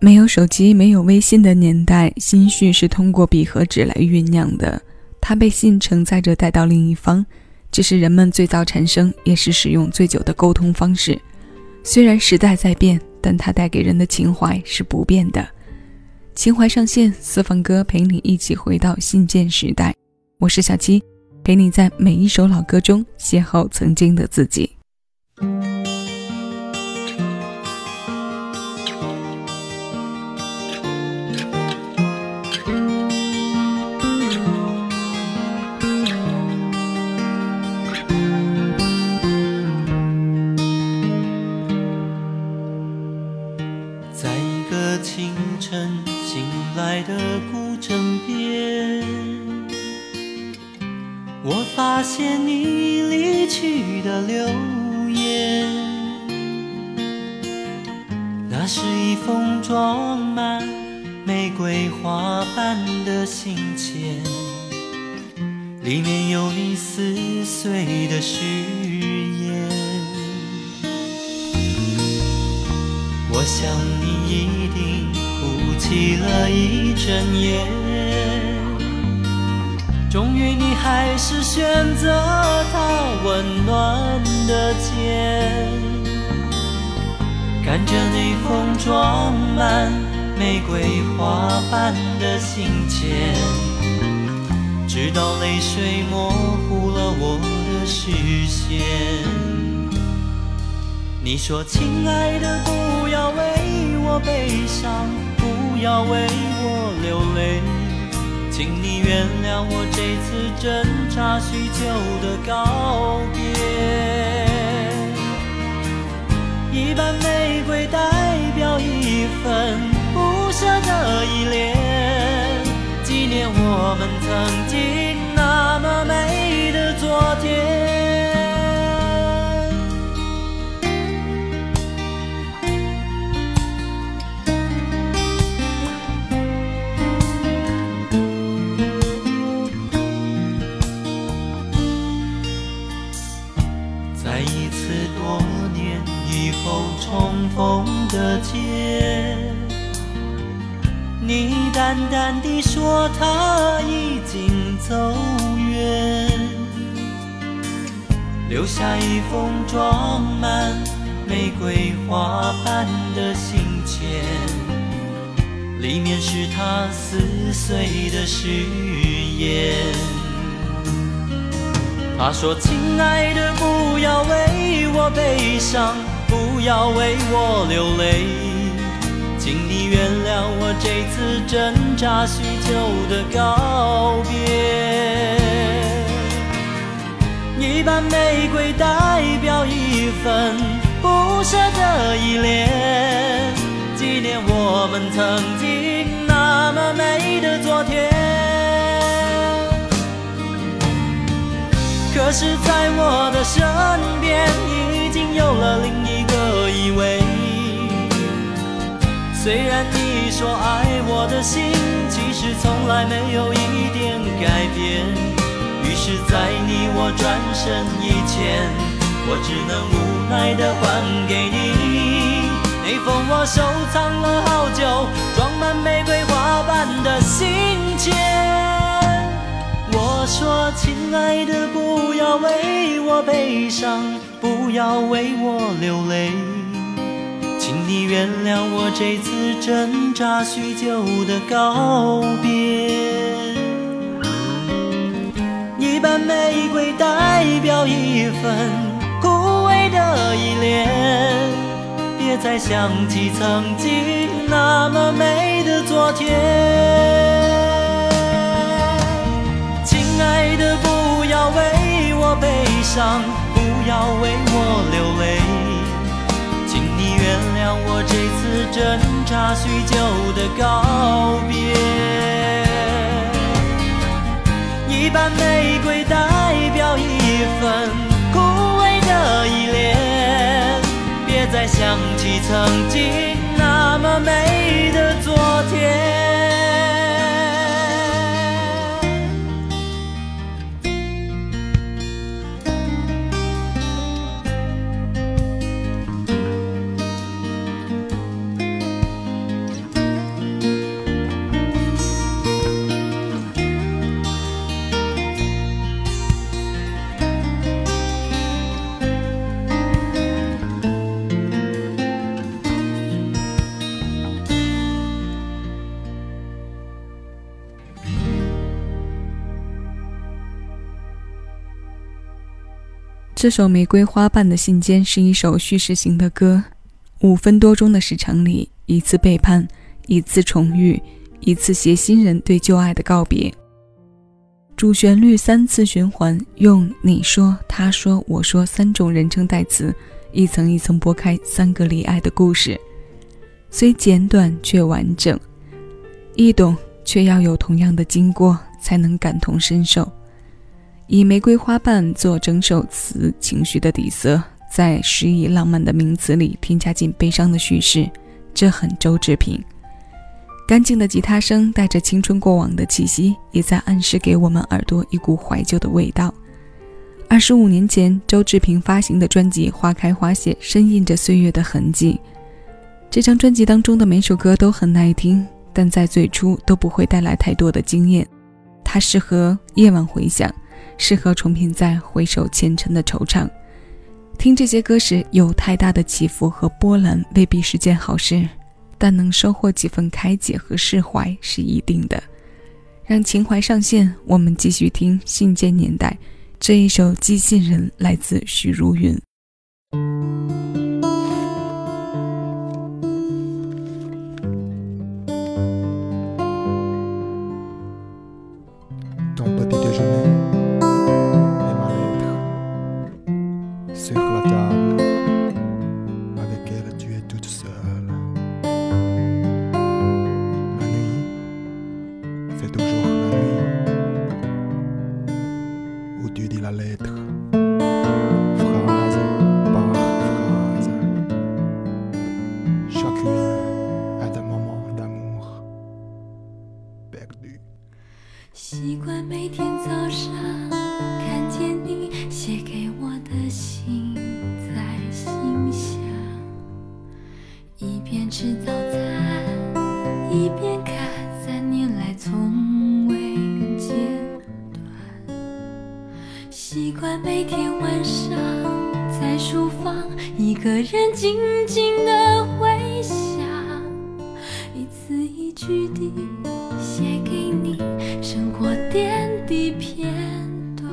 没有手机、没有微信的年代，心绪是通过笔和纸来酝酿的。它被信承载着带到另一方，这是人们最早产生，也是使用最久的沟通方式。虽然时代在变，但它带给人的情怀是不变的。情怀上线，私房歌陪你一起回到信件时代。我是小七，陪你在每一首老歌中邂逅曾经的自己。选择他温暖的肩，看着你封装满玫瑰花瓣的信笺，直到泪水模糊了我的视线。你说：“亲爱的，不要为我悲伤，不要为我流泪。”请你原谅我这次挣扎许久的告别。一瓣玫瑰代表一份不舍的依恋，纪念我们曾淡淡地说他已经走远，留下一封装满玫瑰花瓣的信笺，里面是他撕碎的誓言。他说：“亲爱的，不要为我悲伤。”不要为我流泪，请你原谅我这次挣扎许久的告别。一瓣玫瑰代表一份不舍的依恋，纪念我们曾经那么美的昨天。可是，在我的身边，已经有了另一。个依偎，虽然你说爱我的心，其实从来没有一点改变。于是，在你我转身以前，我只能无奈的还给你那封我收藏了好久、装满玫瑰花瓣的信笺。我说，亲爱的，不要为我悲伤。不要为我流泪，你原谅我这次挣扎许久的告别。一瓣玫瑰代表一份枯萎的依恋，别再想起曾经那么美的昨天。亲爱的，不要为我悲伤。不要为我流泪，这次挣扎许久的告别。一瓣玫瑰代表一份枯萎的依恋，别再想起曾经那么美的昨天。这首《玫瑰花瓣的信笺》是一首叙事型的歌，五分多钟的时长里，一次背叛，一次重遇，一次携新人对旧爱的告别。主旋律三次循环，用你说、他说、我说三种人称代词，一层一层剥开三个离爱的故事，虽简短却完整，易懂却要有同样的经过，才能感同身受。以玫瑰花瓣做整首词情绪的底色，在诗意浪漫的名词里添加进悲伤的叙事，这很周志平。干净的吉他声带着青春过往的气息，也在暗示给我们耳朵一股怀旧的味道。二十五年前，周志平发行的专辑《花开花谢》深印着岁月的痕迹。这张专辑当中的每首歌都很耐听，但在最初都不会带来太多的惊艳。它适合夜晚回想。适合重品在回首前尘的惆怅，听这些歌时有太大的起伏和波澜未必是件好事，但能收获几分开解和释怀是一定的。让情怀上线，我们继续听《信件年代》这一首《寄信人》，来自许茹芸。jour, la nuit. Au Dieu de la lettre. 句地写给你。生活点滴片段，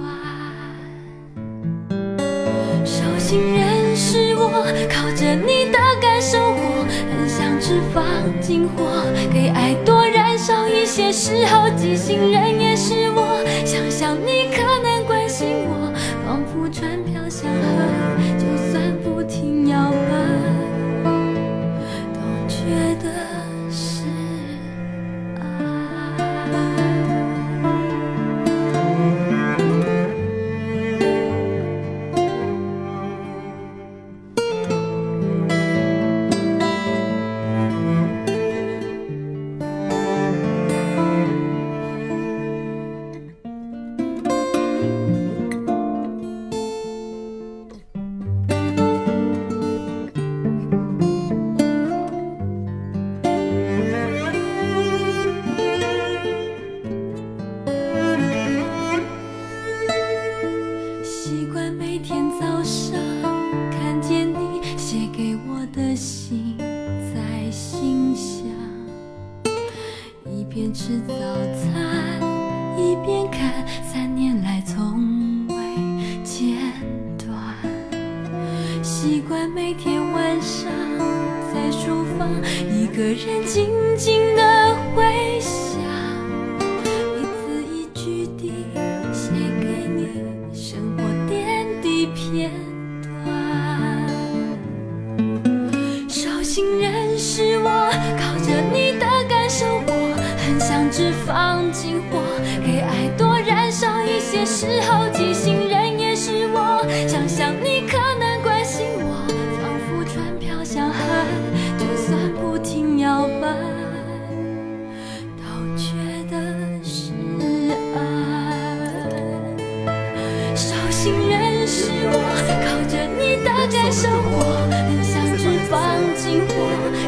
手心人是我，靠着你的感受我，很想只放进火，给爱多燃烧一些时候，寄信人也是我，想想你晚上在书房，一个人静静的回想，一字一句地写给你生活点滴片段。手心人是我，靠着你的感受我。很想只放进火，给爱多燃烧一些时候，寄信生活，很想只放进火，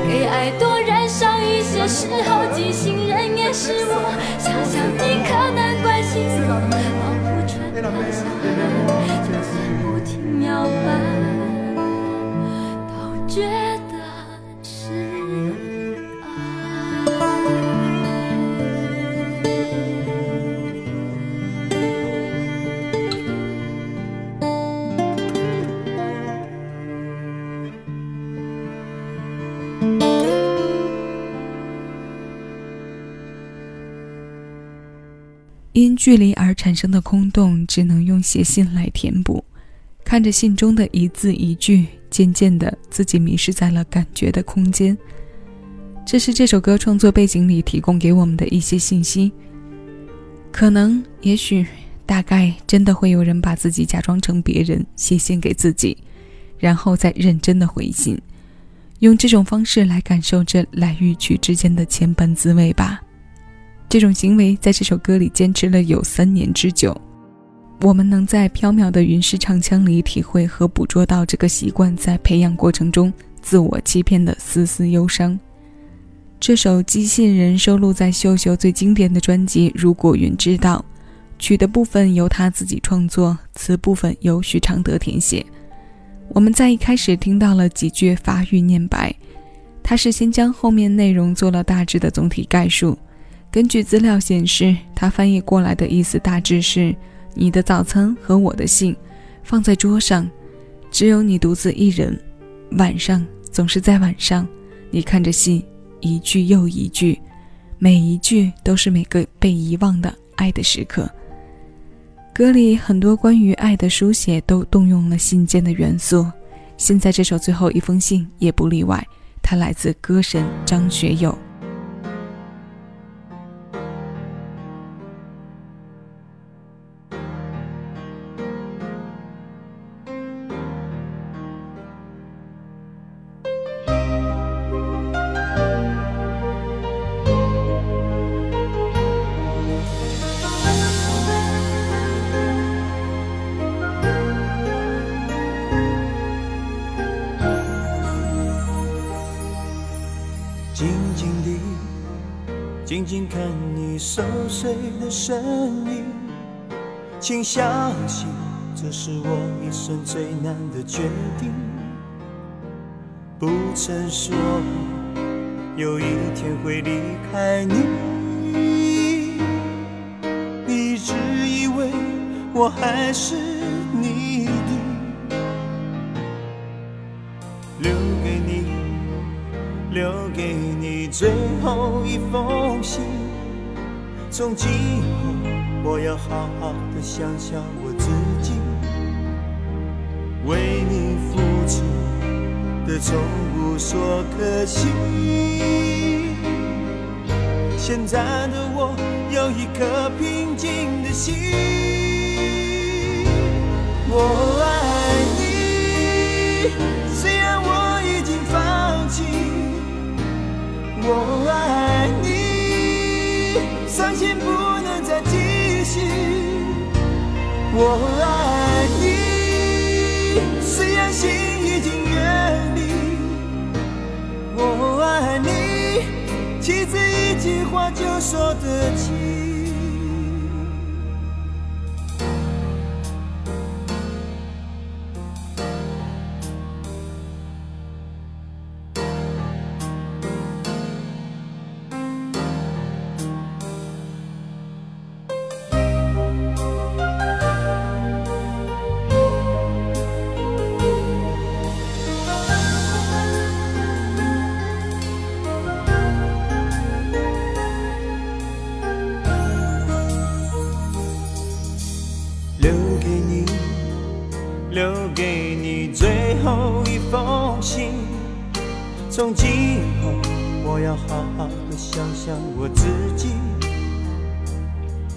给爱多燃烧一些时候，寄信。是我想想，你可能关心我，仿佛船飘向海，就算不停摇摆，都觉。因距离而产生的空洞，只能用写信来填补。看着信中的一字一句，渐渐的，自己迷失在了感觉的空间。这是这首歌创作背景里提供给我们的一些信息。可能，也许，大概，真的会有人把自己假装成别人，写信给自己，然后再认真的回信，用这种方式来感受这来与去之间的千般滋味吧。这种行为在这首歌里坚持了有三年之久，我们能在飘渺的云式唱腔里体会和捕捉到这个习惯在培养过程中自我欺骗的丝丝忧伤。这首《寄信人》收录在秀秀最经典的专辑《如果云知道》，曲的部分由他自己创作，词部分由许常德填写。我们在一开始听到了几句法语念白，他是先将后面内容做了大致的总体概述。根据资料显示，他翻译过来的意思大致是：你的早餐和我的信放在桌上，只有你独自一人。晚上总是在晚上，你看着信，一句又一句，每一句都是每个被遗忘的爱的时刻。歌里很多关于爱的书写都动用了信件的元素，现在这首最后一封信也不例外，它来自歌神张学友。静静看你熟睡的身影，请相信这是我一生最难的决定。不曾说有一天会离开你，一直以为我还是你的，留给你，留最后一封信。从今后，我要好好的想想我自己，为你付出的从不说可惜。现在的我有一颗平静的心，我爱你，我爱你，虽然心已经远离。我爱你，妻子一句话就说得清。从今后，我要好好的想想我自己，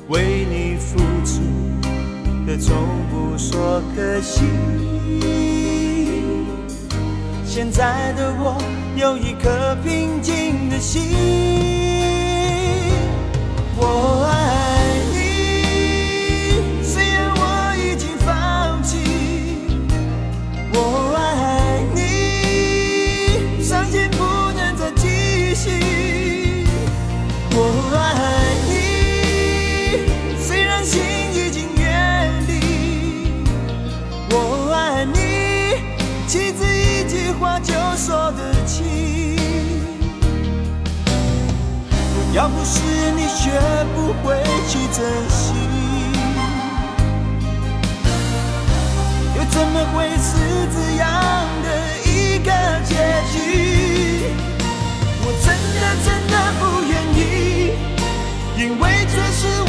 为你付出的从不说可惜。现在的我有一颗平静的心，绝不会去珍惜，又怎么会是这样的一个结局？我真的真的不愿意，因为这是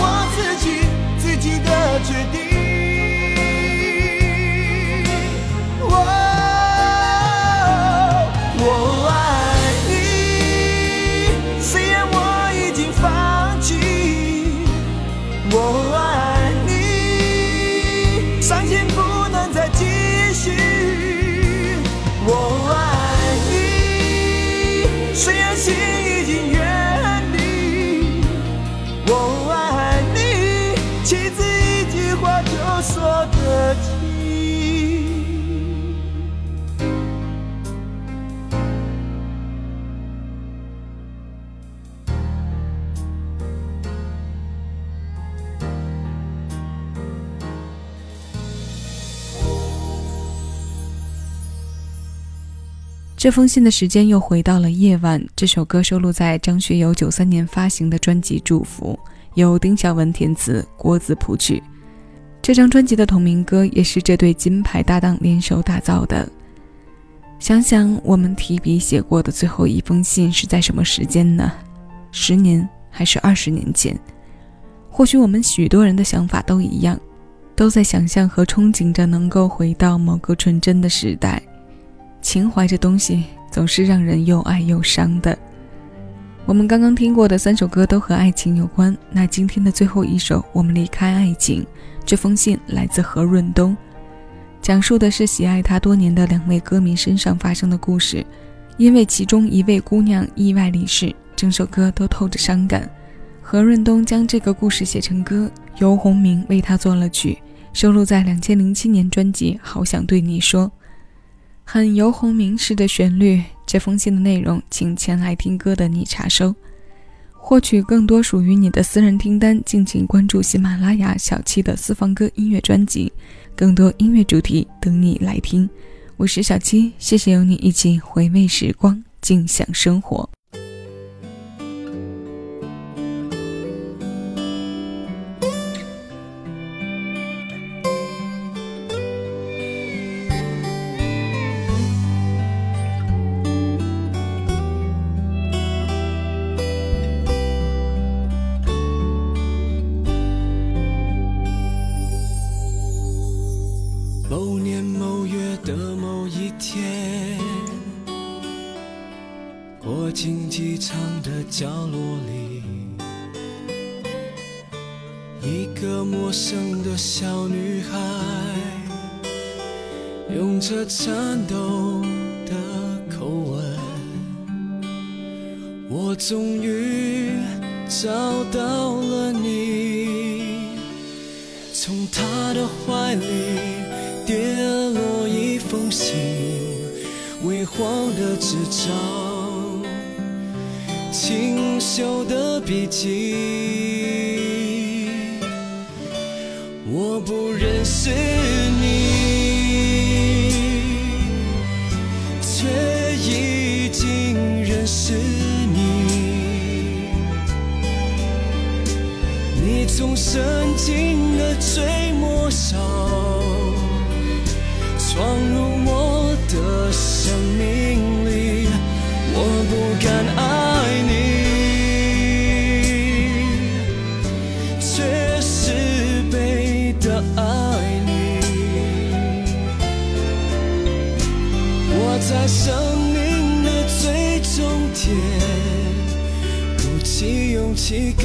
这封信的时间又回到了夜晚。这首歌收录在张学友九三年发行的专辑《祝福》，由丁晓文填词，郭子谱曲。这张专辑的同名歌也是这对金牌搭档联手打造的。想想我们提笔写过的最后一封信是在什么时间呢？十年还是二十年前？或许我们许多人的想法都一样，都在想象和憧憬着能够回到某个纯真的时代。情怀这东西总是让人又爱又伤的。我们刚刚听过的三首歌都和爱情有关，那今天的最后一首《我们离开爱情》，这封信来自何润东，讲述的是喜爱他多年的两位歌迷身上发生的故事。因为其中一位姑娘意外离世，整首歌都透着伤感。何润东将这个故事写成歌，由洪明为他做了曲，收录在两千零七年专辑《好想对你说》。很游鸿明式的旋律，这封信的内容，请前来听歌的你查收。获取更多属于你的私人听单，敬请关注喜马拉雅小七的私房歌音乐专辑，更多音乐主题等你来听。我是小七，谢谢有你一起回味时光，尽享生活。终于找到了你，从他的怀里跌落一封信，微黄的纸张。清秀的笔迹，我不认识曾经的最陌上，闯入我的生命里，我不敢爱你，却是被的爱你。我。在生命的最终点，鼓起勇气告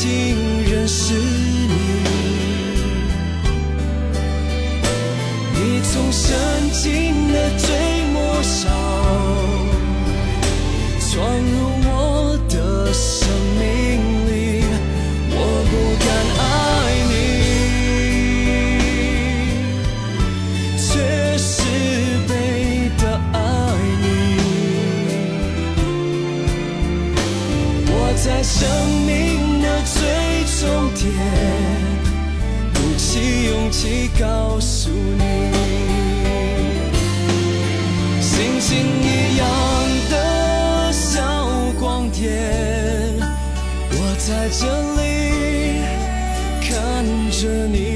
已经认在这里看着你。